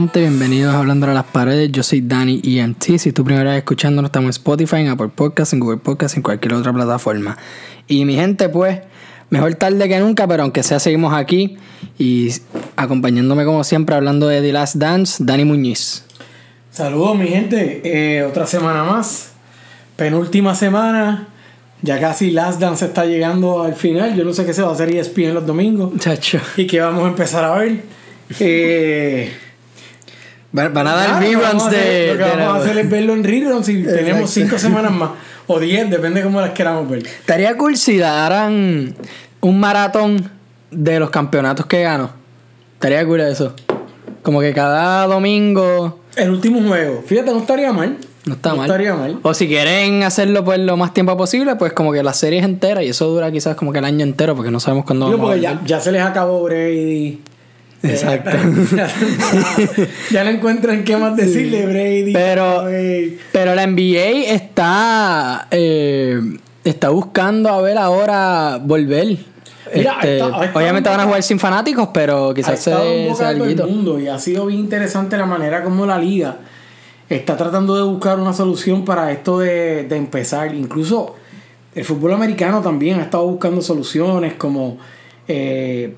Bienvenidos a Hablando a las Paredes. Yo soy Dani EMT. Si tu primera vez escuchándonos, estamos en Spotify, en Apple Podcasts, en Google Podcasts, en cualquier otra plataforma. Y mi gente, pues, mejor tarde que nunca, pero aunque sea, seguimos aquí. Y acompañándome como siempre, hablando de The Last Dance, Dani Muñiz. Saludos mi gente, Eh, otra semana más, penúltima semana, ya casi Last Dance está llegando al final, yo no sé qué se va a hacer E ESPN los domingos Chacho. y que vamos a empezar a ver. Eh, Van van a dar vamos reruns a de. Lo que de vamos a hacer es verlo en reruns y tenemos cinco semanas más, o diez, depende de cómo las queramos ver. Estaría cool si daran un maratón de los campeonatos que ganó. Estaría cool eso. Como que cada domingo. El último juego, fíjate, no estaría mal. No está mal. estaría mal. O si quieren hacerlo pues lo más tiempo posible, pues como que la serie es entera y eso dura quizás como que el año entero porque no sabemos cuándo Digo, vamos a porque ya, volver. ya se les acabó Brady. Exacto. ya, no encuentran qué más decirle Brady. Pero-. Pero la NBA está eh, está buscando a ver ahora volver. Mira, Este, ha estado obviamente en van a jugar sin fanáticos, pero quizás se todo el mundo y ha sido bien interesante la manera como la liga está tratando de buscar una solución para esto de, de empezar. Incluso el fútbol americano también ha estado buscando soluciones como eh,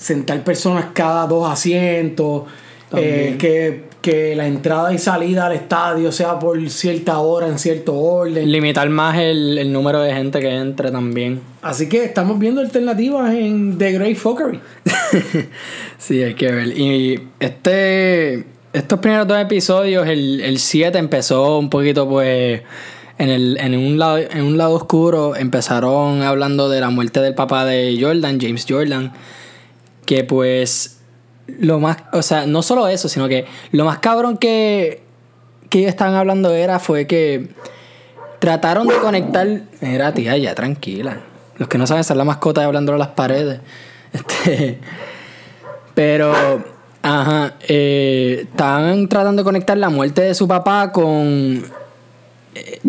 sentar personas cada dos asientos, eh, que, que la entrada y salida al estadio sea por cierta hora, en cierto orden. Limitar más el, el número de gente que entre también. Así que estamos viendo alternativas en The Great Fuckery. sí, hay que ver. Y este. Estos primeros dos episodios, el 7 empezó un poquito, pues. En, el, en, un lado, en un lado oscuro empezaron hablando de la muerte del papá de Jordan, James Jordan. Que pues. Lo más. O sea, no solo eso, sino que lo más cabrón que. Que ellos estaban hablando era fue que. Trataron de conectar. Mira, tía, ya tranquila. Los que no saben ser la mascota hablando a las paredes. Este. Pero, ajá, eh, estaban tratando de conectar la muerte de su papá con, eh,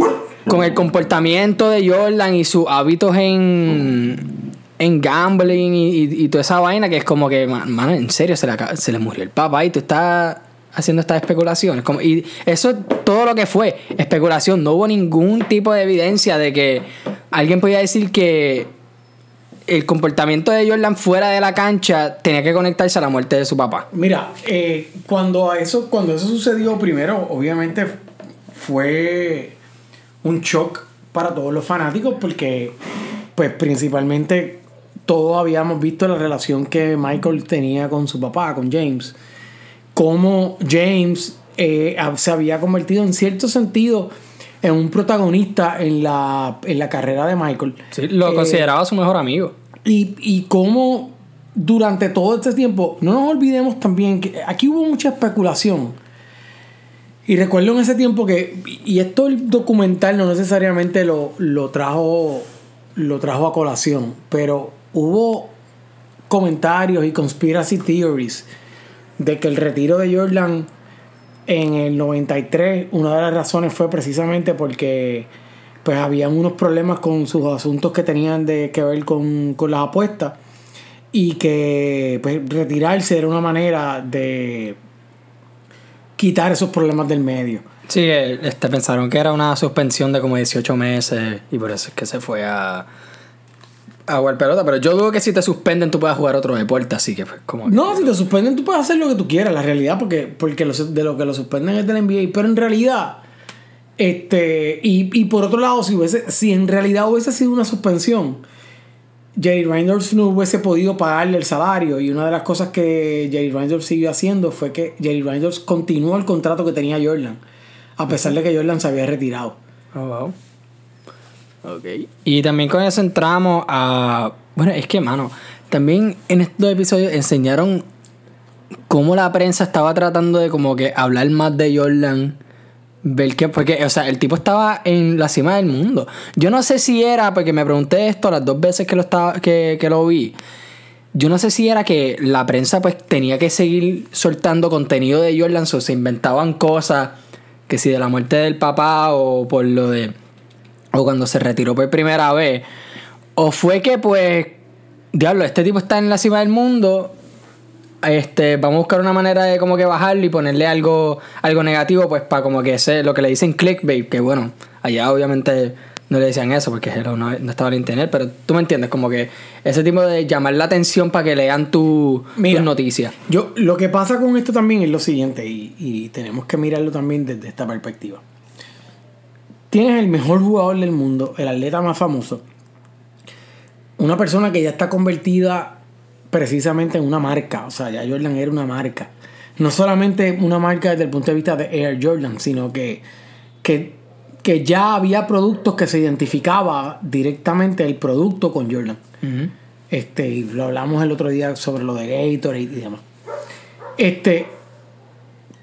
con el comportamiento de Jordan y sus hábitos en, en gambling y, toda esa vaina que es como que, man- mano, en serio, se le, se le murió el papá y tú estás haciendo estas especulaciones. Como, y eso es todo lo que fue, especulación. No hubo ningún tipo de evidencia de que alguien podía decir que el comportamiento de Jordan fuera de la cancha tenía que conectarse a la muerte de su papá. Mira, eh, cuando eso, cuando eso sucedió, primero, obviamente fue un shock para todos los fanáticos, porque, pues, principalmente todos habíamos visto la relación que Michael tenía con su papá, con James. Cómo James eh, se había convertido en cierto sentido en un protagonista en la, en la carrera de Michael. lo Eh, consideraba su mejor amigo. y, y cómo durante todo este tiempo, no nos olvidemos también que aquí hubo mucha especulación. Y recuerdo en ese tiempo que, y esto el documental no necesariamente lo, lo trajo lo trajo a colación, pero hubo comentarios y conspiracy theories de que el retiro de Jordan en el 93, una de las razones fue precisamente porque pues habían unos problemas con sus asuntos que tenían de que ver con, con las apuestas y que pues, retirarse era una manera de quitar esos problemas del medio. Sí, eh, este, pensaron que era una suspensión de como 18 meses y por eso es que se fue a, a jugar pelota. Pero yo dudo que si te suspenden tú puedas jugar otro deporte, así que pues como... que- No, si te suspenden tú puedes hacer lo que tú quieras, la realidad, porque, porque de lo que lo suspenden es del NBA, pero en realidad, este, y, y por otro lado, si, hubiese, si en realidad hubiese sido una suspensión, Jerry Reinders no hubiese podido pagarle el salario y una de las cosas que Jerry Reinders siguió haciendo fue que Jerry Reinders continuó el contrato que tenía Jordan, a pesar de que Jordan se había retirado. Oh, wow. Ok. Y también con eso entramos a... Bueno, es que, mano, también en estos episodios enseñaron cómo la prensa estaba tratando de como que hablar más de Jordan. Ver que, porque, o sea, el tipo estaba en la cima del mundo. Yo no sé si era, porque me pregunté esto las dos veces que lo, estaba, que, que lo vi. Yo no sé si era que la prensa pues tenía que seguir soltando contenido de Jordan, o se inventaban cosas, que si de la muerte del papá o por lo de... o cuando se retiró por primera vez. O fue que pues, diablo, este tipo está en la cima del mundo este, vamos a buscar una manera de como que bajarlo y ponerle algo, algo negativo, pues para como que ese, lo que le dicen clickbait, que bueno, allá obviamente no le decían eso porque no, no estaba en internet, pero tú me entiendes, como que ese tipo de llamar la atención para que lean tu, Mira, tus noticias. Yo, lo que pasa con esto también es lo siguiente, y, y tenemos que mirarlo también desde esta perspectiva. Tienes el mejor jugador del mundo, el atleta más famoso, una persona que ya está convertida precisamente en una marca, o sea, ya Jordan era una marca. No solamente una marca desde el punto de vista de Air Jordan, sino que, que, que ya había productos que se identificaba directamente el producto con Jordan. Este, y lo hablamos el otro día sobre lo de Gatorade y demás. Este,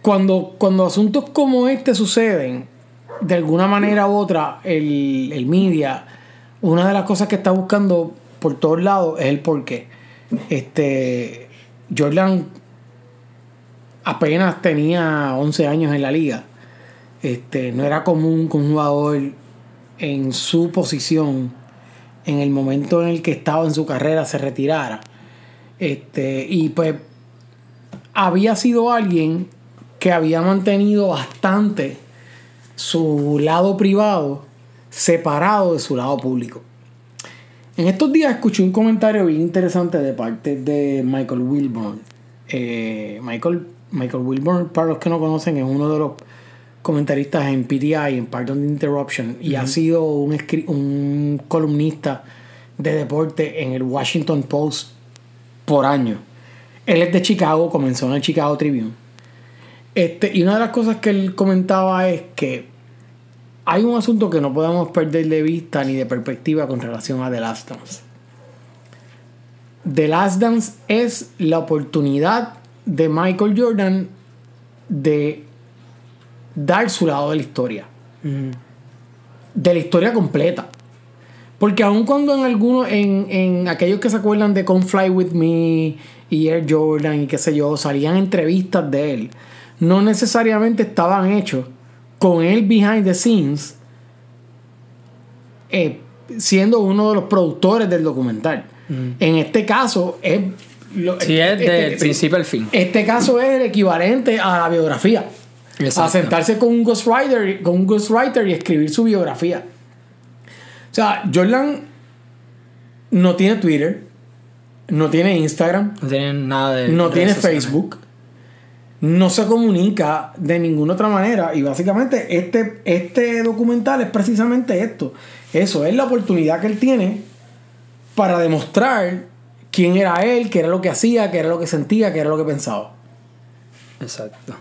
cuando, cuando asuntos como este suceden, de alguna manera u otra, el, el media, una de las cosas que está buscando por todos lados es el porqué. Este, Jordan apenas tenía 11 años en la liga. Este, no era común que un jugador en su posición, en el momento en el que estaba en su carrera, se retirara. Este, y pues había sido alguien que había mantenido bastante su lado privado separado de su lado público. En estos días escuché un comentario bien interesante de parte de Michael Wilburn. Eh, Michael, Michael Wilburn, para los que no conocen, es uno de los comentaristas en PTI, en Pardon the Interruption, y ha sido un, un columnista de deporte en el Washington Post por años. Él es de Chicago, comenzó en el Chicago Tribune. Este, y una de las cosas que él comentaba es que hay un asunto que no podemos perder de vista ni de perspectiva con relación a The Last Dance. The Last Dance es la oportunidad de Michael Jordan de dar su lado de la historia. De la historia completa. Porque aun cuando en algunos, en, en aquellos que se acuerdan de Come Fly With Me y Air Jordan y qué sé yo, salían entrevistas de él, no necesariamente estaban hechos con él behind the scenes, eh, siendo uno de los productores del documental. En este caso, es. lo- Sí, es este- del sí, principio al fin. Este caso es el equivalente a la biografía. A sentarse con un ghostwriter, con un ghostwriter y escribir su biografía. O sea, Jordan no tiene Twitter, no tiene Instagram, No tienen nada de. no tiene. Facebook, no se comunica de ninguna otra manera. Y básicamente este, este documental es precisamente esto. Eso es la oportunidad que él tiene para demostrar quién era él, qué era lo que hacía, qué era lo que sentía, qué era lo que pensaba. Exacto.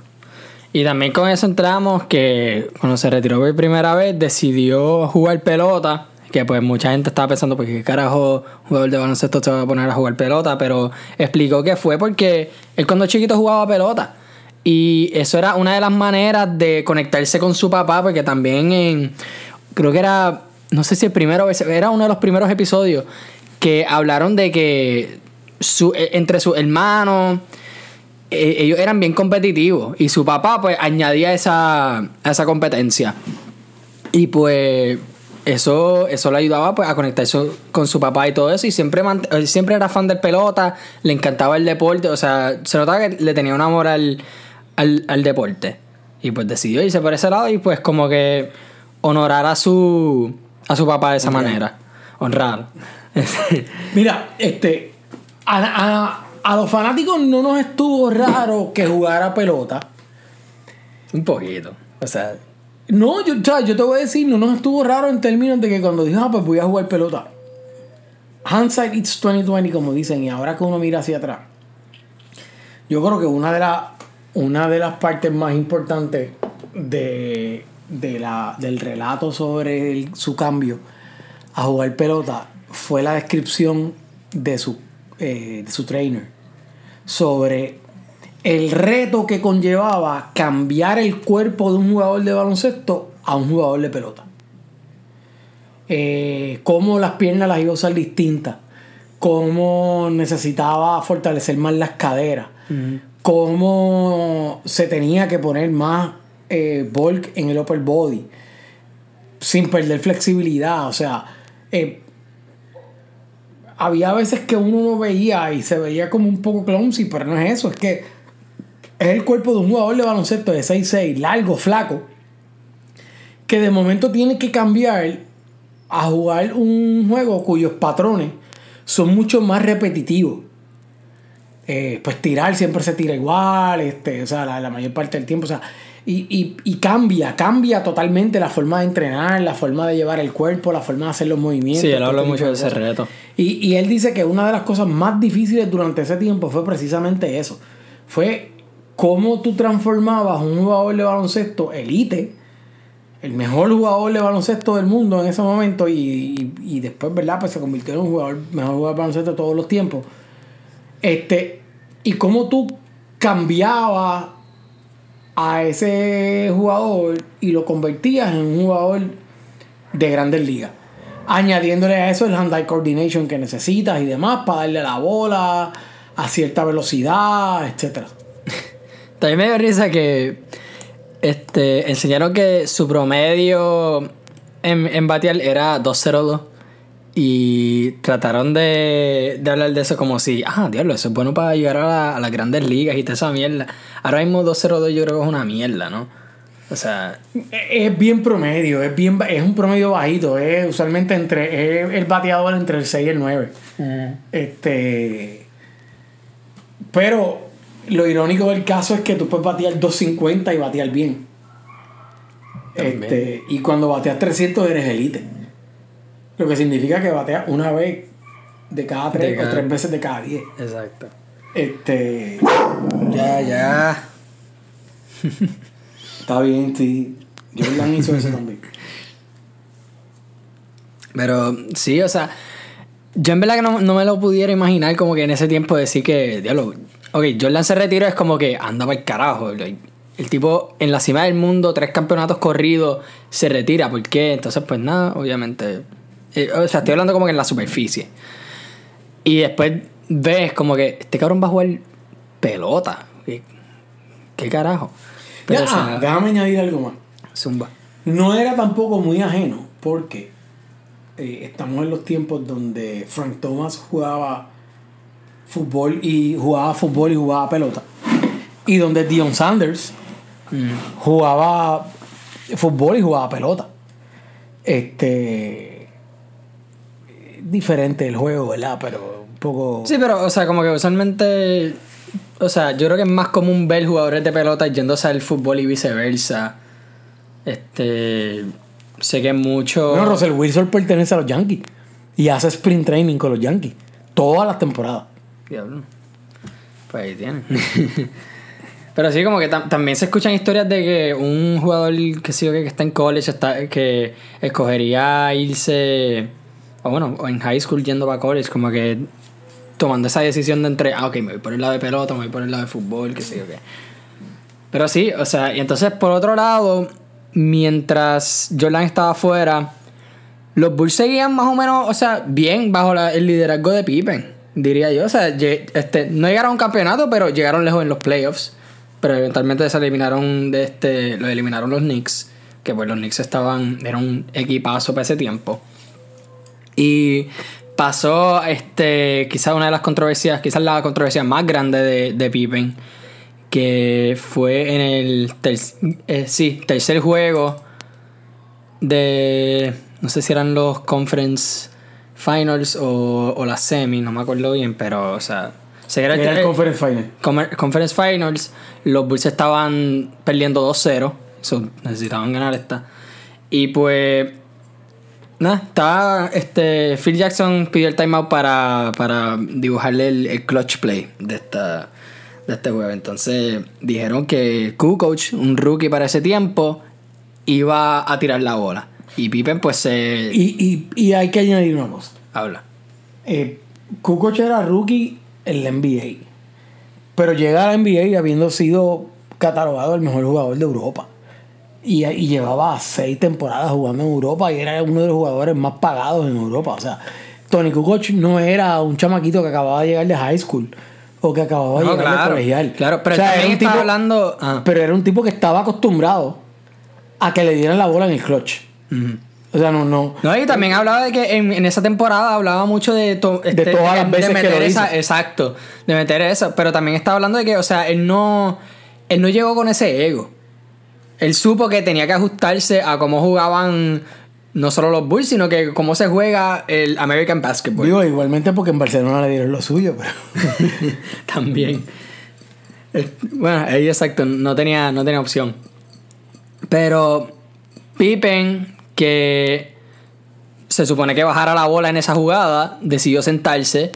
Y también con eso entramos que cuando se retiró por primera vez decidió jugar pelota. Que pues mucha gente estaba pensando, pues qué carajo jugador de baloncesto se va a poner a jugar pelota. Pero explicó que fue porque él cuando chiquito jugaba pelota. Y eso era una de las maneras de conectarse con su papá, porque también en. Creo que era. No sé si el primero. Era uno de los primeros episodios que hablaron de que su, entre sus hermanos eh, ellos eran bien competitivos y su papá pues añadía esa, esa competencia y pues eso eso le ayudaba pues a conectarse con su papá y todo eso y siempre siempre era fan del pelota le encantaba el deporte o sea se notaba que le tenía un amor al, al, deporte y pues decidió irse por ese lado y pues como que honorar a su a su papá de esa manera honrar Mira, este. A, a- a los fanáticos no nos estuvo raro que jugara pelota. un poquito o sea No, yo, yo te voy a decir, no nos estuvo raro en términos de que cuando dijo, ah, pues voy a jugar pelota. Hindsight it's 2020, como dicen, y ahora que uno mira hacia atrás. Yo creo que una de, las una de las partes más importantes de, de la, del relato sobre su cambio a jugar pelota fue la descripción de su, eh, su trainer sobre el reto que conllevaba cambiar el cuerpo de un jugador de baloncesto a un jugador de pelota. Eh, cómo las piernas las iba a usar distintas, cómo necesitaba fortalecer más las caderas, cómo se tenía que poner más eh, bulk en el upper body, sin perder flexibilidad. O sea, eh, había veces que uno no veía y se veía como un poco clumsy, pero no es eso, es que es el cuerpo de un jugador de baloncesto de 6'6, largo, flaco, que de momento tiene que cambiar a jugar un juego cuyos patrones son mucho más repetitivos. Eh, pues tirar siempre se tira igual, este, o sea, la, la mayor parte del tiempo, o sea, y, y, y, cambia, cambia totalmente la forma de entrenar, la forma de llevar el cuerpo, la forma de hacer los movimientos. Sí, él habla mucho de ese reto. Y, y él dice que una de las cosas más difíciles durante ese tiempo fue precisamente eso. Fue cómo tú transformabas un jugador de baloncesto elite, el mejor jugador de baloncesto del mundo en ese momento, y, y, y después, ¿verdad? Pues se convirtió en un jugador, mejor jugador de baloncesto de todos los tiempos. Este, y cómo tú cambiabas a ese jugador y lo convertías en un jugador de grandes ligas. Añadiéndole a eso el hand-eye coordination que necesitas y demás para darle la bola a cierta velocidad, etcétera. También me dio risa que este, enseñaron que su promedio en, en batear era 2.02 y trataron de, de, hablar de eso como si, ah, diablo, eso es bueno para llegar a, la, a las grandes ligas y toda esa mierda. Ahora mismo 2.02 yo creo que es una mierda, ¿no? O sea... Es bien promedio, es bien es un promedio bajito, es usualmente entre es el bateador entre el 6 y el 9. Uh Este... Pero lo irónico del caso es que tú puedes batear 250 y batear bien. Este, y cuando bateas 300 eres elite. Lo que significa que bateas una vez de cada tres de cada... o tres veces de cada diez. Exacto. Este. Ya, ya. Está bien, sí. Jordan hizo eso también. Pero sí, o sea, yo en verdad que no, no, me lo pudiera imaginar como que en ese tiempo decir que, diablo, ok, Jordan se retiró, es como que anda para el carajo. El tipo en la cima del mundo, tres campeonatos corridos, se retira. ¿Por qué? Entonces, pues nada, obviamente. Eh, o sea, estoy hablando como que en la superficie. Y después ves como que este cabrón va a jugar pelota. ¿Qué, qué carajo? Pero, ya, o sea, déjame añadir algo más. Zumba. No era tampoco muy ajeno, porque eh, estamos en los tiempos donde Frank Thomas jugaba fútbol y jugaba fútbol y jugaba pelota. Y donde Dion Sanders mm. jugaba fútbol y jugaba pelota. Este diferente el juego, ¿verdad? Pero un poco. Sí, pero, o sea, como que usualmente. O sea, yo creo que es más común ver jugadores de pelota yéndose al fútbol y viceversa. Este. Sé que mucho. Bueno, Russell Wilson pertenece a los Yankees. Y hace sprint training con los Yankees. Todas las temporadas. Diablo. Pues ahí tiene. Pero sí, como que tam también se escuchan historias de que un jugador que sí que está en college está, que escogería irse, o bueno, en high school yendo para college, como que tomando esa decisión de entre, ah, ok, me voy por el lado de pelota, me voy por el lado de fútbol, que sé yo qué. Pero sí, o sea, y entonces por otro lado, mientras Jordan estaba afuera, los Bulls seguían más o menos, o sea, bien bajo el liderazgo de Pippen, diría yo. O sea, este, no llegaron a un campeonato, pero llegaron lejos en los playoffs. Pero eventualmente se eliminaron de este. Lo eliminaron los Knicks. Que pues los Knicks estaban. Era un equipazo para ese tiempo. Y pasó este. Quizás una de las controversias. Quizás la controversia más grande de, de Pippen. Que fue en el ter eh, sí, tercer juego. De. No sé si eran los conference finals o, o las semis, no me acuerdo bien, pero o sea. Se era, era el, el Conference Finals. Conference Finals, los Bulls estaban perdiendo 2-0. So, necesitaban ganar esta. Y pues. Nada, estaba. Este, Phil Jackson pidió el timeout para, para dibujarle el, el, clutch play de, esta, de este juego. Entonces dijeron que Kukoc, un rookie para ese tiempo, iba a tirar la bola. Y Pippen, pues se. Y, y, y hay que añadir una cosa. Habla. Eh, Kukoc era rookie en la NBA. Pero llega a la NBA habiendo sido catalogado el mejor jugador de Europa. Y, y, llevaba seis temporadas jugando en Europa y era uno de los jugadores más pagados en Europa. O sea, Tony Kukoc no era un chamaquito que acababa de llegar de high school o que acababa de no, llegar claro, de colegial. Claro, pero o sea, también era un tipo, hablando. Ah. Pero era un tipo que estaba acostumbrado a que le dieran la bola en el clutch. Uh -huh. O sea, no, no. No, y también hablaba de que en, en esa temporada hablaba mucho de, to- este, todas las veces que meter lo esa, hizo. exacto, de meter eso, pero también estaba hablando de que, o sea, él no él no llegó con ese ego. Él supo que tenía que ajustarse a cómo jugaban no solo los Bulls, sino que cómo se juega el American Basketball. Digo, igualmente porque en Barcelona le dieron lo suyo, pero. También. Eh, Bueno, ahí exacto, no tenía, no tenía opción. Pero Pippen, que se supone que bajara la bola en esa jugada, decidió sentarse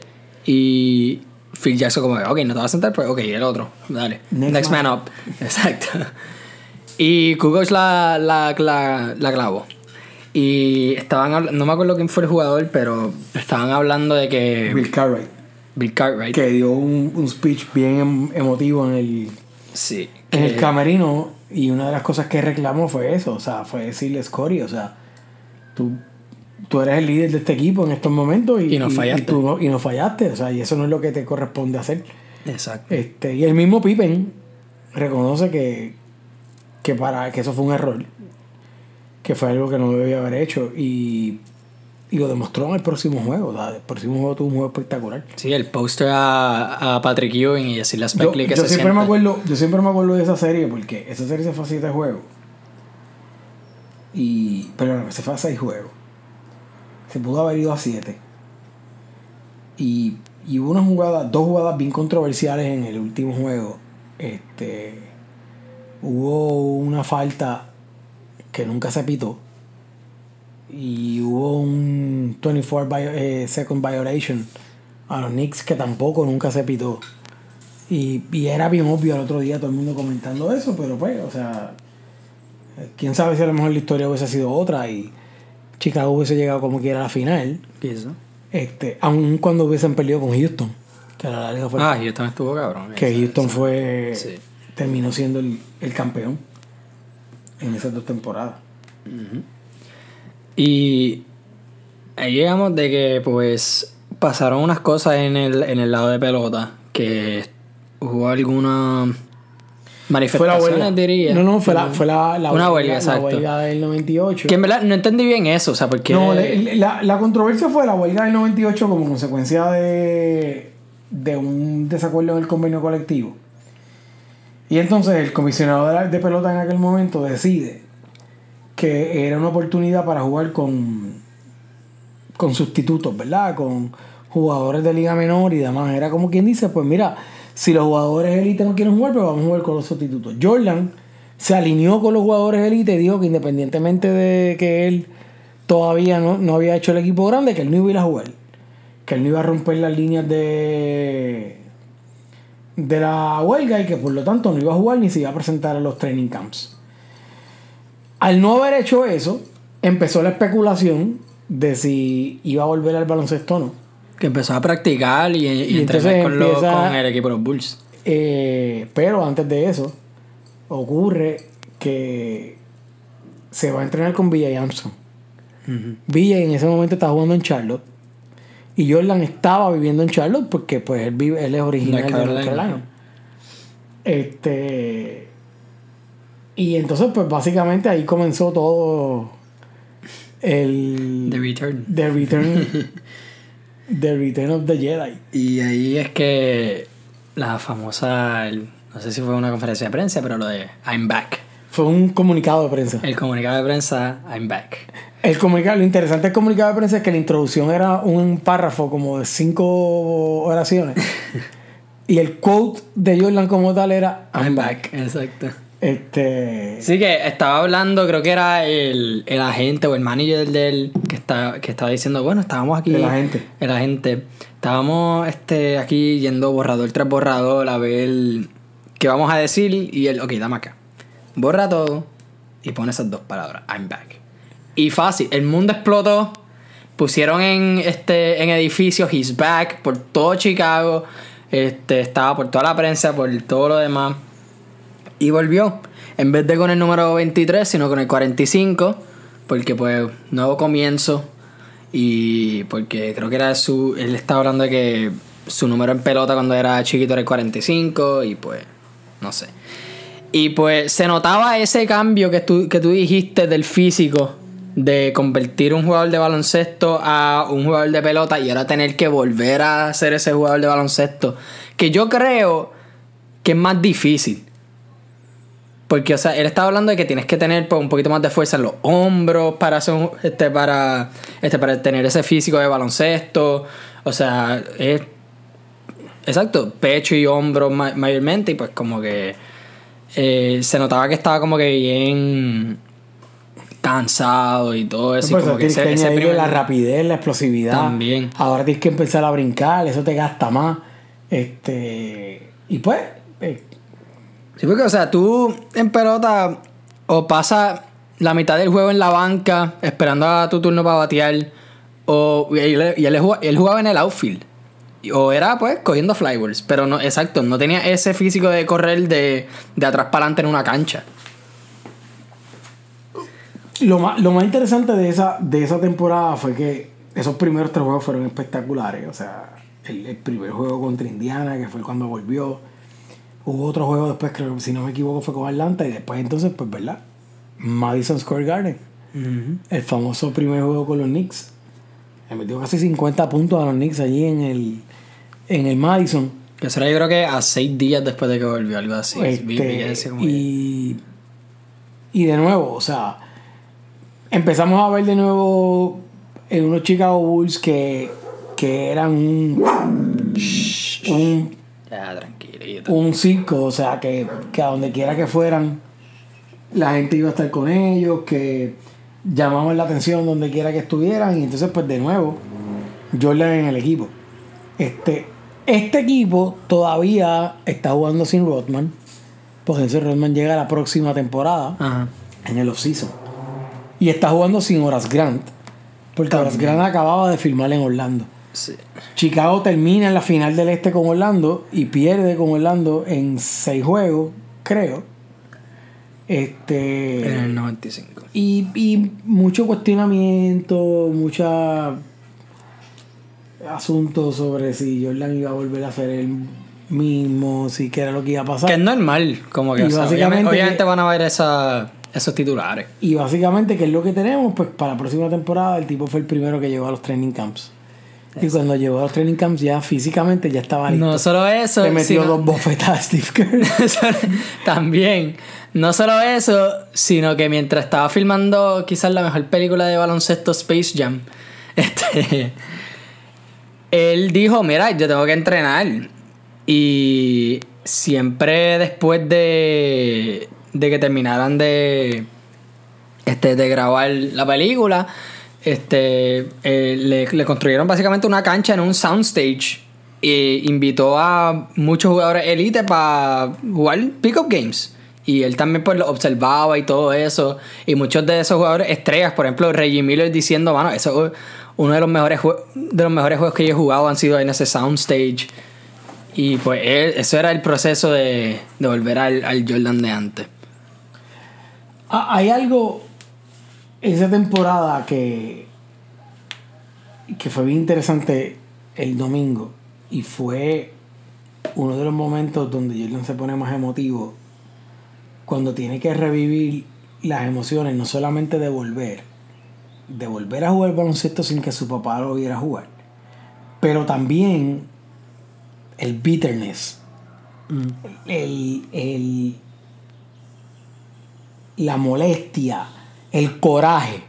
y Phil Jackson como, ok, no te vas a sentar, pues ok, el otro, dale. Next Next, man. man. up. Exacto. Y Kukoc la, la, la, la clavó. Y estaban hablando, no me acuerdo quién fue el jugador, pero estaban hablando de que Bill Cartwright. Bill Cartwright. Que dio un, un speech bien em- emotivo en el, Sí. en el camerino. Y una de las cosas que reclamó fue eso. O sea, fue decirle Scotty, o sea, tú, tú eres el líder de este equipo en estos momentos y, Y no fallaste. tú no, y no fallaste. O sea, y eso no es lo que te corresponde hacer. Exacto. Este, y el mismo Pippen reconoce que, que para que eso fue un error, que fue algo que no debía haber hecho y, y lo demostró en el próximo juego. o sea, el próximo juego tuvo un juego espectacular. Sí, el póster a, a Patrick Ewing y decirle a Yo, que yo se siempre me acuerdo, yo siempre me acuerdo de esa serie porque esa serie se fue a siete juegos. Y, pero se fue a seis juegos. Se pudo haber ido a siete. Y, y hubo una jugada, dos jugadas bien controversiales en el último juego. Este, hubo una falta que nunca se pitó. Y hubo un 24 vi- eh, second violation a los Knicks que tampoco nunca se pitó. Y, y era bien obvio el otro día todo el mundo comentando eso, pero pues, o sea, eh, quién sabe si a lo mejor la historia hubiese sido otra y Chicago hubiese llegado como quiera a la final, Pienso. este, aun cuando hubiesen perdido con Houston, que a la larga fue Ah, Houston estuvo cabrón. que Houston fue sí. Terminó siendo el, el campeón en esas dos temporadas. Y ahí llegamos de que pues pasaron unas cosas en el, en el lado de pelota que hubo algunas Fue la huelga. diría. No, no, fue la, fue la, la Una huelga, la huelga del 98. Que en verdad no entendí bien eso, o sea, porque No, la, la controversia fue la huelga del 98 como consecuencia de, de un desacuerdo en el convenio colectivo. Y entonces el comisionado de, pelota en aquel momento decide que era una oportunidad para jugar con, con sustitutos, ¿verdad? Con jugadores de liga menor y demás. Era como quien dice, pues mira, si los jugadores élite no quieren jugar, pues vamos a jugar con los sustitutos. Jordan se alineó con los jugadores élite y dijo que independientemente de que él todavía no, no había hecho el equipo grande, que él no iba a ir a jugar. Que él no iba a romper las líneas de, de la huelga y que por lo tanto no iba a jugar ni se iba a presentar a los training camps. Al no haber hecho eso, empezó la especulación de si iba a volver al baloncesto o no. que empezó a practicar y, y, Y entrenar con, los- empieza- con el equipo de los Bulls. Eh, pero antes de eso, ocurre que se va a entrenar con Villa Armstrong. Villa en ese momento estaba jugando en Charlotte. Y Jordan estaba viviendo en Charlotte porque pues él, vive, él es original de North. Carolina. Este. Y entonces, pues básicamente ahí comenzó todo el. The Return. The Return. the Return of the Jedi. Y ahí es que la famosa, el- no sé si fue una conferencia de prensa, pero lo de I'm back. Fue un comunicado de prensa. El comunicado de prensa, I'm back. El comunicado, lo interesante del comunicado de prensa es que la introducción era un párrafo como de cinco oraciones. y el quote de Jordan como tal era I'm back. Exacto. Este. Sí, que estaba hablando, creo que era el, el agente o el manager de él que, está, que estaba diciendo, bueno, estábamos aquí. El agente. El agente. Estábamos este, aquí yendo borrador tras borrador a ver qué vamos a decir. Y él, ok, dame acá. Borra todo y pone esas dos palabras, I'm back. Y fácil, el mundo explotó. Pusieron en este en edificios He's Back por todo Chicago. Este, estaba por toda la prensa, por todo lo demás. Y volvió. En vez de con el número 23, sino con el 45. Porque pues, nuevo comienzo. Y porque creo que era su. Él estaba hablando de que su número en pelota cuando era chiquito era el 45. Y pues, no sé. Y pues se notaba ese cambio que tú, que tú dijiste del físico de convertir un jugador de baloncesto a un jugador de pelota y ahora tener que volver a ser ese jugador de baloncesto, que yo creo que es más difícil. Porque, o sea, él estaba hablando de que tienes que tener pues, un poquito más de fuerza en los hombros para hacer un- este, para, este, para tener ese físico de baloncesto. O sea, es exacto, pecho y hombros ma- mayormente. Y pues como que eh, se notaba que estaba como que bien cansado y todo eso. y Pues, como que ese, que ese añadirle primer- la rapidez, la explosividad. También. Ahora tienes que empezar a brincar, eso te gasta más. Este. Y pues. eh, Sí, porque, o sea, tú en pelota o pasas la mitad del juego en la banca esperando a tu turno para batear, o y él, y él él jugaba en el outfield. O era pues cogiendo flyballs, pero no, exacto, no tenía ese físico de correr de, de atrás para adelante en una cancha. Lo más, lo más interesante de esa, de esa temporada fue que esos primeros tres juegos fueron espectaculares. O sea, el, el primer juego contra Indiana, que fue cuando volvió. Hubo otro juego después, creo que si no me equivoco, fue con Atlanta. Y después entonces, pues, ¿verdad? Madison Square Garden. El famoso primer juego con los Knicks. Le metió casi 50 puntos a los Knicks allí en el, en el Madison. Que será yo creo que a seis días después de que volvió, algo así. Este, como que- y, y de nuevo, o sea, empezamos a ver de nuevo en unos Chicago Bulls que, que eran un, un, Ya, tranquilito. un circo, o sea, que, que a donde quiera que fueran, la gente iba a estar con ellos, que llamaban la atención donde quiera que estuvieran, y entonces, pues de nuevo, Jordan en el equipo. Este, este equipo todavía está jugando sin Rodman, porque ese Rodman llega a la próxima temporada Ajá. en el offseason. Y está jugando sin Horace Grant, porque Horace Grant acababa de firmar en Orlando. Sí. Chicago termina en la final del este con Orlando y pierde con Orlando en seis juegos, creo. Este. En el 95. Y, y mucho cuestionamiento, mucha asuntos sobre si Jordan iba a volver a ser el mismo, si qué era lo que iba a pasar. Que es normal, como que Y o sea, básicamente obviamente, que- van a ver esa, esos titulares. Y básicamente, ¿qué es lo que tenemos? Pues para la próxima temporada, el tipo fue el primero que llegó a los training camps. Y cuando llegó a los training camps, ya físicamente ya estaba listo. No solo eso, Le metió sino- dos bofetas a Steve Kerr. también, no solo eso, sino que mientras estaba filmando quizás la mejor película de baloncesto Space Jam, este, él dijo, mira, yo tengo que entrenar. Y siempre después de, de que terminaran de, este, de grabar la película, este, eh, le, construyeron básicamente una cancha en un soundstage e invitó a muchos jugadores elite para jugar pick-up games. Y él también pues lo observaba y todo eso. Y muchos de esos jugadores estrellas, por ejemplo, Reggie Miller diciendo, mano, eso es uno de los mejores de los mejores juegos que yo he jugado han sido en ese soundstage. Y pues él- eso era el proceso de, de volver al, al Jordan de antes. Hay algo esa temporada que, que fue bien interesante el domingo y fue uno de los momentos donde Jordan se pone más emotivo cuando tiene que revivir las emociones, no solamente de volver, de volver a jugar baloncesto sin que su papá lo viera jugar, pero también el bitterness, el, el, la molestia, el coraje.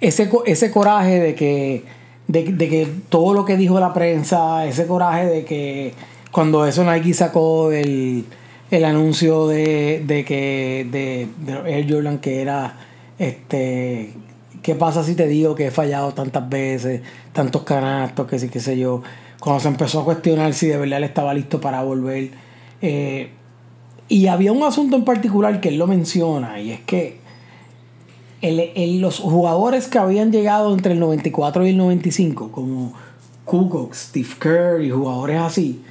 Ese, co- ese coraje de que, de, de que todo lo que dijo la prensa, ese coraje de que cuando eso Nike sacó el, el anuncio de, de que de, de Air Jordan que era este ¿qué pasa si te digo que he fallado tantas veces, tantos canastos, que sí, qué sé yo? Cuando se empezó a cuestionar si de verdad él estaba listo para volver. eh, y había un asunto en particular que él lo menciona, y es que el- el- los jugadores que habían llegado entre el 94 y el 95, como Kukoc, Steve Kerr y jugadores así,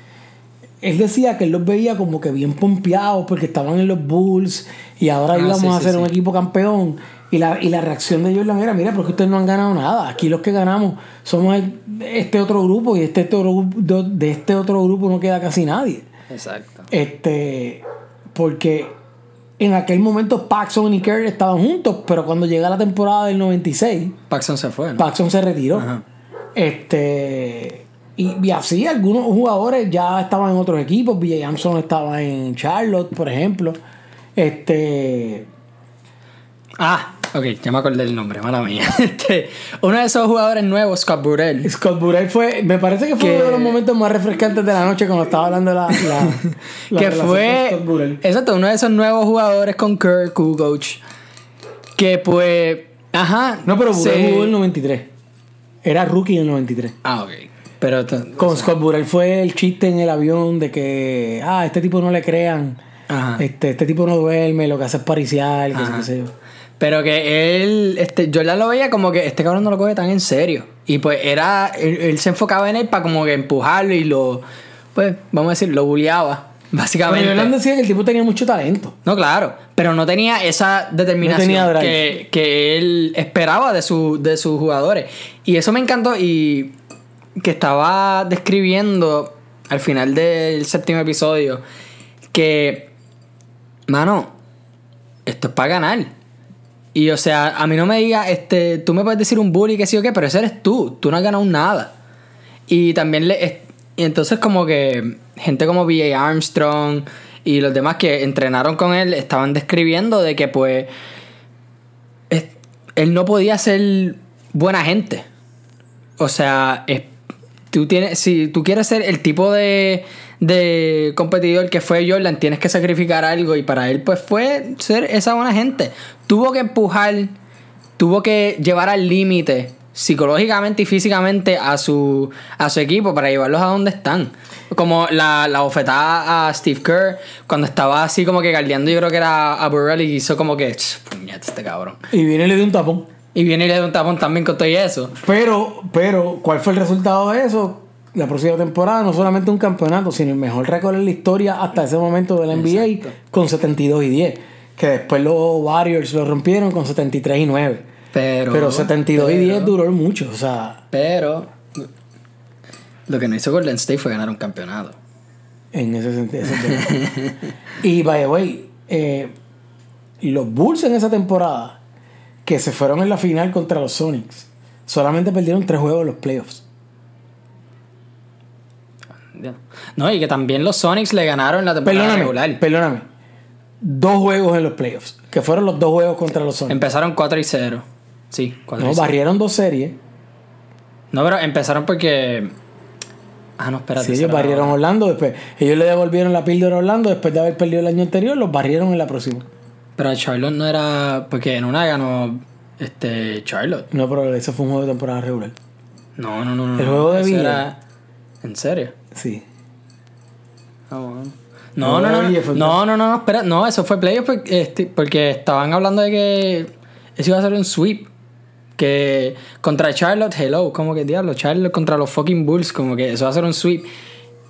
él decía que él los veía como que bien pompeados porque estaban en los Bulls y ahora Ah, íbamos sí, a ser sí. un equipo campeón. Y la, y la reacción de Jordan era, mira, porque ustedes no han ganado nada. Aquí los que ganamos somos el- este otro grupo y este otro grupo, de, este otro grupo no queda casi nadie. Exacto. Este, porque en aquel momento Paxson y Kerr estaban juntos, pero cuando llega la temporada del 96, Paxson se fue. ¿no? Paxson se retiró. Ajá. Este. Y, y así algunos jugadores ya estaban en otros equipos. BJ Armstrong estaba en Charlotte, por ejemplo. Este. Ah, ok, ya me acordé del nombre, mala mía. Este, uno de esos jugadores nuevos, Scott Burrell, Scott Burrell fue. Me parece que fue Que- uno de los momentos más refrescantes de la noche cuando estaba hablando la. la, la que fue con Scott Burrell. exacto uno de esos nuevos jugadores con Kirk Kukoc que pues ajá No, pero Burrell se- jugó en el 93. Era rookie en el 93. ah ok pero Con Scott Burrell fue el chiste en el avión de que, ah, este tipo no le crean. Ajá. Este, este tipo no duerme, lo que hace es pariciar, qué sé yo. Pero que él este Jordan lo veía como que este cabrón no lo coge tan en serio y pues era él, él se enfocaba en él para como que empujarlo y lo pues vamos a decir lo bulleaba Pero básicamente Jordan decía que el tipo tenía mucho talento. No, claro, pero no tenía esa determinación No tenía drive. que, que él esperaba de, su, de sus jugadores. Y eso me encantó y que estaba describiendo al final del séptimo episodio que, mano, esto es para ganar. Y o sea, a mí no me diga, este, tú me puedes decir un bully que sí o qué, pero ese eres tú, tú no has ganado nada. Y también le. Y entonces, como que gente como B.A. Armstrong y los demás que entrenaron con él estaban describiendo de que, pues. es- él no podía ser buena gente. O sea, es- tú tienes, si tú quieres ser el tipo de, de competidor que fue Jordan, tienes que sacrificar algo. Y para él, pues, fue ser esa buena gente. Tuvo que empujar, tuvo que llevar al límite psicológicamente y físicamente a su, a su equipo para llevarlos a donde están. Como la, la bofetada a Steve Kerr cuando estaba así como que galdeando, yo creo que era a Burrell y hizo como que, "Ch, puñeta este cabrón. Y viene y le dio un tapón. Y viene y le da un tapón también con todo y eso. Pero, pero, ¿cuál fue el resultado de eso? La próxima temporada, no solamente un campeonato, sino el mejor récord en la historia hasta ese momento de la NBA Exacto. con 72 y 10. Que después los Warriors lo rompieron con 73 y 9. Pero, Pero 72 y pero- 10 duró mucho. O sea, Pero lo que no hizo Golden State fue ganar un campeonato. en ese sentido. ese sentido. y by the way, eh, los Bulls en esa temporada, que se fueron en la final contra los Sonics, solamente perdieron tres juegos en los playoffs. No, y que también los Sonics le ganaron la temporada Perdóname, regular. perdóname. Dos juegos en los playoffs, que fueron los dos juegos contra los Sonics. Empezaron 4 y 0. Sí, 4 No, y 0. barrieron dos series. No, pero empezaron porque. Ah, no, espérate. Sí, ese ellos barrieron a Orlando. Después, ellos le devolvieron la píldora a Orlando después de haber perdido el año anterior. Los barrieron en la próxima. Pero Charlotte no era. Porque en una ganó. Este. Charlotte. No, pero eso fue un juego de temporada regular. No, no, no. no El juego de era- ¿En serio? Sí. Ah, bueno. No, no, No, no, no, no, no, no, espera, no, eso fue playoff porque, este, porque estaban hablando de que eso iba a ser un sweep. Que contra Charlotte, hello, como que diablo, Charlotte contra los fucking Bulls, como que eso va a ser un sweep.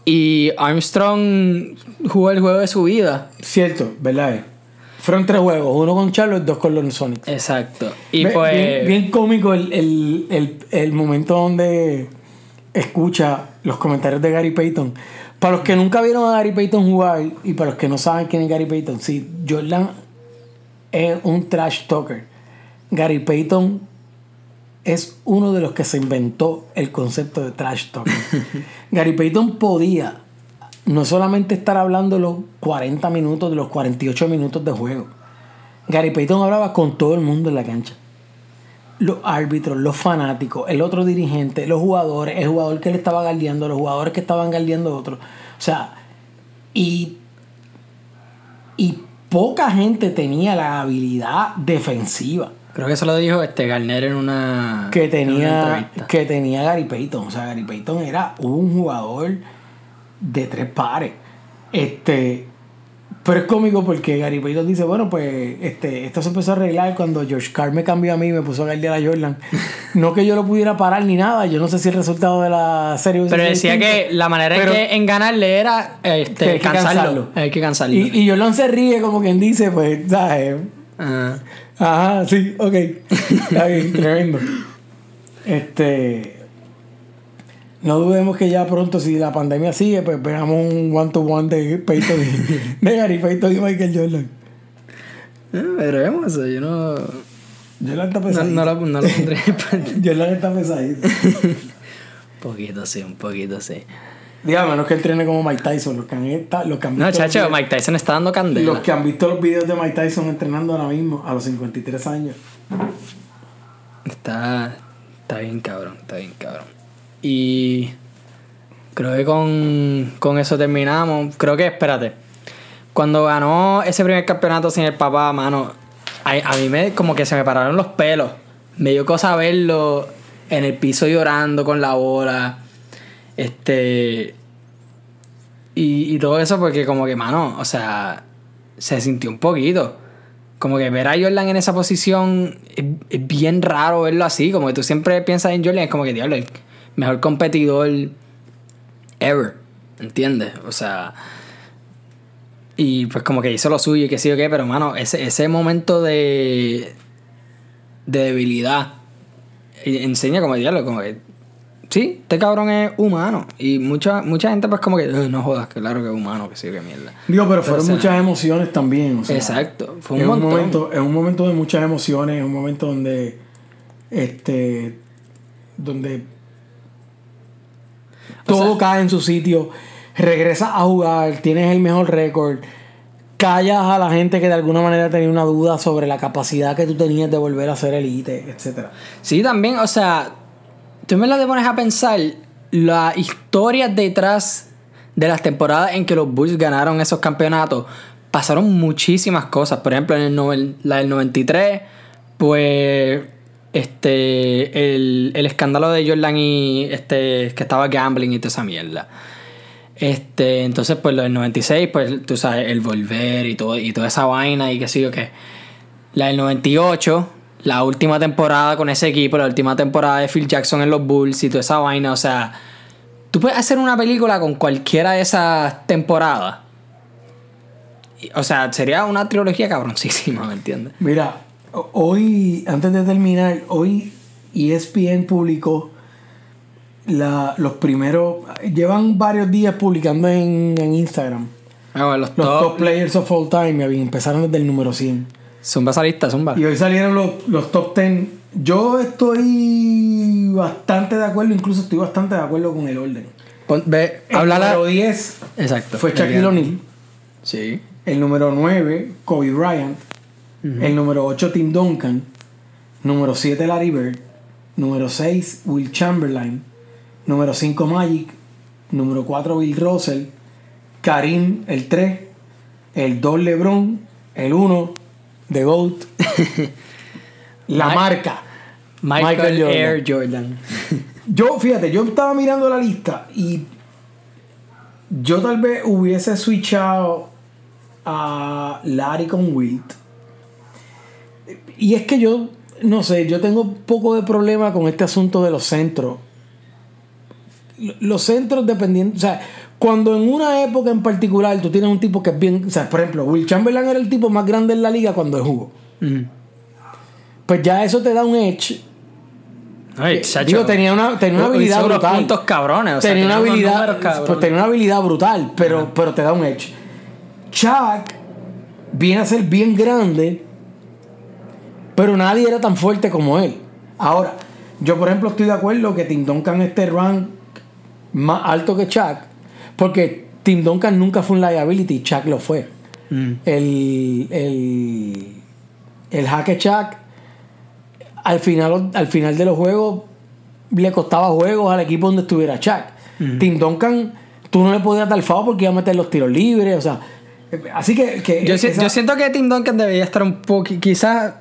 Y Armstrong jugó el juego de su vida. Cierto, ¿verdad? Fueron tres juegos. Uno con Charlotte, dos con los Sonics. Exacto. Y Ve- pues. bien, bien cómico el, el, el, el momento donde escucha los comentarios de Gary Payton. Para los que nunca vieron a Gary Payton jugar y para los que no saben quién es Gary Payton, sí, Jordan es un trash talker. Gary Payton es uno de los que se inventó el concepto de trash talking. Gary Payton podía no solamente estar hablando los 40 minutos de los 48 minutos de juego. Gary Payton hablaba con todo el mundo en la cancha. Los árbitros, los fanáticos, el otro dirigente, los jugadores, el jugador que le estaba galdeando, los jugadores que estaban galdeando a otros. O sea, y, y poca gente tenía la habilidad defensiva Creo que eso lo dijo este Garner en una. que en una tenía, entrevista. que tenía Gary Payton. O sea, Gary Payton era un jugador de tres pares. Este, pero es cómico porque Gary Payton dice, bueno, pues este, esto se empezó a arreglar cuando George Carr me cambió a mí y me puso a guardiar a Jordan. no que yo lo pudiera parar ni nada. Yo no sé si el resultado de la serie Pero decía distinto, que la manera pero- en que en ganarle era que este, hay que cansarlo. cansarlo. Hay que cansarlo. Y, y Jordan se ríe como quien dice, pues, ¿sabes? Ajá. Ajá, sí, ok. Está bien, tremendo. Este. No dudemos que ya pronto, si la pandemia sigue, pues veamos un one-to-one de Peyton y, de Gary Peyton y Michael Jordan. Eh, veremos eso, yo no. Jordan está No, pesadito. no lo, no lo pondré. Jordan está pesadito. un poquito sí, un poquito sí. Diga, a menos que él trene como Mike Tyson. Los que han, esta- los que han No, visto los chacho, videos- Mike Tyson está dando candela. Los que han visto los videos de Mike Tyson entrenando ahora mismo, a los 53 años. Está, está bien cabrón, está bien cabrón. Y creo que con, con eso terminamos. Creo que, espérate, cuando ganó ese primer campeonato sin el papá, mano, a, mí me como que se me pararon los pelos. Me dio cosa verlo en el piso llorando con la bola. Este... Y, y todo eso porque como que, mano, o sea, se sintió un poquito. Como que ver a Jordan en esa posición es, es bien raro verlo así. Como que tú siempre piensas en Jordan, es como que, diablo, mejor competidor ever. ¿Entiendes? O sea. Y pues como que hizo lo suyo y que sí o qué, pero mano, ese, ese momento de. de debilidad enseña como diablo, como que. Sí, este cabrón es humano. Y mucha, mucha gente, pues, como que, "Eh, no jodas, claro que es humano, que sí, que mierda. Digo, pero fueron o sea, muchas emociones también. O sea, Exacto, fue un es un momento, es un momento de muchas emociones, es un momento donde este donde todo cae en su sitio, regresas a jugar, tienes el mejor récord, callas a la gente que de alguna manera tenía una duda sobre la capacidad que tú tenías de volver a ser elite, etcétera. Sí, también, o sea, tú me la te pones a pensar la historia detrás de las temporadas en que los Bulls ganaron esos campeonatos. Pasaron muchísimas cosas. Por ejemplo, en el la del 93, pues este el, el escándalo de Jordan y este que estaba gambling y toda esa mierda. Este, entonces, pues del 96, pues tú sabes, el volver y todo, y toda esa vaina y qué sé yo qué. La del 98, la última temporada con ese equipo, la última temporada de Phil Jackson en los Bulls y toda esa vaina, o sea, tú puedes hacer una película con cualquiera de esas temporadas. O sea, sería una trilogía cabroncísima, ¿me entiendes? Mira, hoy, antes de terminar, hoy ESPN publicó la, los primeros, llevan varios días publicando en, en Instagram Ah, bueno, los, los top, top. players of all time, empezaron desde el número 100. Zumba esa lista, zumba. Y hoy salieron los, los top 10. Yo estoy bastante de acuerdo, incluso estoy bastante de acuerdo con el orden. Pon- ve, El número 10 Exacto. fue Shaquille O'Neal. Sí. El número 9, Kobe Bryant. El número 8, Tim Duncan. Número 7, Larry Bird. Número 6, Will Chamberlain. Número 5, Magic. Número 4, Bill Russell. Karim, el 3. El 2, LeBron. El 1, The GOAT. La Mike- marca. Michael, Michael Jordan. Air Jordan. Yo, fíjate, yo estaba mirando la lista y yo tal vez hubiese switchado a Larry con Wilt. Y es que yo, no sé, yo tengo un poco de problema con este asunto de los centros. Los centros dependiendo, o sea, cuando en una época en particular tú tienes un tipo que es bien, o sea, por ejemplo, Will Chamberlain era el tipo más grande en la liga cuando jugó. Pues ya eso te da un edge Ay, chacho. Digo, tenía una, tenía una Hizo habilidad unos brutal. puntos cabrones. O sea, tenía una habilidad. cabrones. Pues tenía una habilidad brutal, pero, pero te da un edge. Chuck viene a ser bien grande, pero nadie era tan fuerte como él. Ahora, yo por ejemplo estoy de acuerdo que Tim Duncan esté rank más alto que Chuck, porque Tim Duncan nunca fue un liability, Chuck lo fue. Mm. El, el, el jaque Chuck al final, al final de los juegos le costaba juegos al equipo donde estuviera Chuck. Tim Duncan, tú no le podías dar foul porque iba a meter los tiros libres, o sea, así que, que Yo, esa- yo siento que Tim Duncan debería estar un poco. Quizás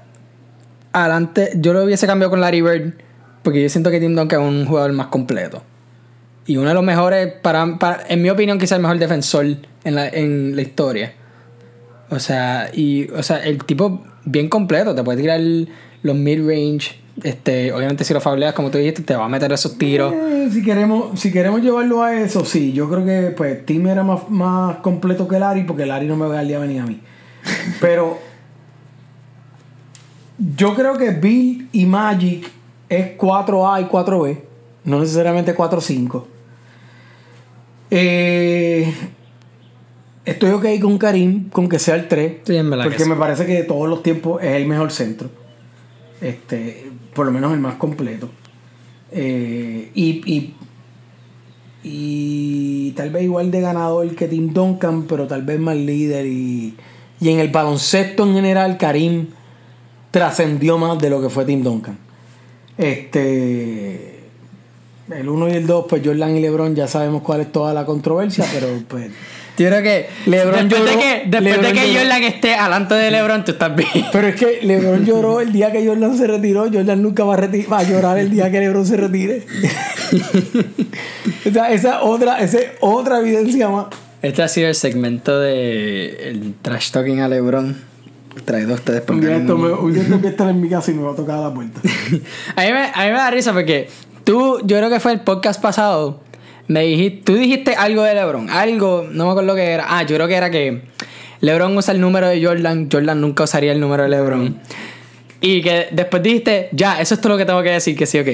adelante. Yo lo hubiese cambiado con Larry Bird. Porque yo siento que Tim Duncan es un jugador más completo. Y uno de los mejores, para, para- en mi opinión, quizás el mejor defensor en la, en la historia. O sea, y, o sea, el tipo bien completo. Te puede tirar los mid-range. Este, obviamente, si lo fauleas, como tú dijiste, te va a meter esos tiros. Eh, si queremos si queremos llevarlo a eso, sí, yo creo que pues Tim era más, más completo que Larry porque Larry no me va a dar día venir a mí. Pero yo creo que Bill y Magic es 4A y 4B, no necesariamente 4-5. Eh, estoy ok con Karim, con que sea el 3. Sí, en verdad que Porque sí. me parece que de todos los tiempos es el mejor centro. Este, por lo menos el más completo. Eh, y, y, y tal vez igual de ganador que Tim Duncan, pero tal vez más líder. Y, y en el baloncesto en general, Karim trascendió más de lo que fue Tim Duncan. Este. El 1 y el 2, pues Jordan y LeBron ya sabemos cuál es toda la controversia, pero pues. Yo creo que LeBron después de que, después LeBron de que lloró. Jordan esté alante de LeBron, tú estás bien. Pero es que LeBron lloró el día que Jordan se retiró. Jordan nunca va a, va a llorar el día que LeBron se retire. o sea, esa otra, esa es otra evidencia más. Este ha sido el segmento de el trash talking a LeBron. Traído a ustedes por Un día, esto me, un día tengo que estar en mi casa y me va a tocar a la puerta. a, mí me, a mí me da risa porque tú, yo creo que fue el podcast pasado, me dijiste, tú dijiste algo de LeBron, algo, no me acuerdo lo que era. Ah, yo creo que era que LeBron usa el número de Jordan, Jordan nunca usaría el número de LeBron. Y que después dijiste, ya, eso es todo lo que tengo que decir, que sí, ok.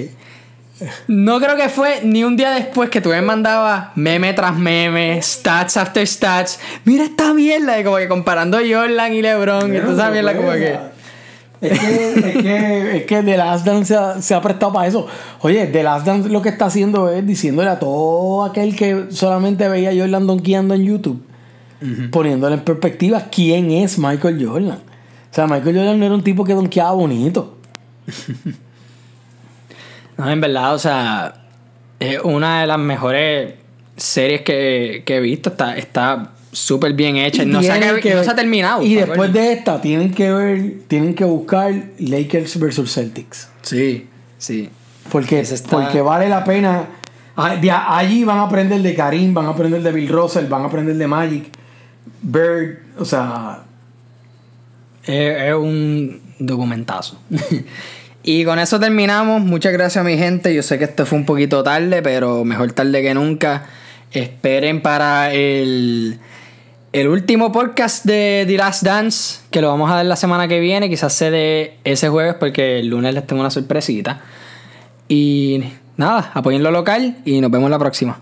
No creo que fue ni un día después que tú me mandabas meme tras meme, stats after stats. Mira esta mierda de como que comparando Jordan y LeBron. y toda esa mierda como que... Es que, es que, es que The Last Dance se ha, se ha prestado para eso. Oye, The Last Dance lo que está haciendo es diciéndole a todo aquel que solamente veía a Jordan donkeando en YouTube, poniéndole en perspectiva quién es Michael Jordan. O sea, Michael Jordan no era un tipo que donkeaba bonito. No, en verdad, o sea, es una de las mejores series que, que he visto. Está está súper bien hecha. No se, ha, que no se ha terminado. Y ¿te después de esta, tienen que ver, tienen que buscar Lakers versus Celtics. Sí, sí. Porque, está- porque vale la pena. Allí van a aprender de Karim, van a aprender de Bill Russell, van a aprender de Magic, Bird, o sea, Es, es un documentazo. y con eso terminamos. Muchas gracias, mi gente. Yo sé que esto fue un poquito tarde, pero mejor tarde que nunca. Esperen para el, el último podcast de The Last Dance, que lo vamos a dar la semana que viene. Quizás se de ese jueves, porque el lunes les tengo una sorpresita. Y nada, apoyen lo local y nos vemos la próxima.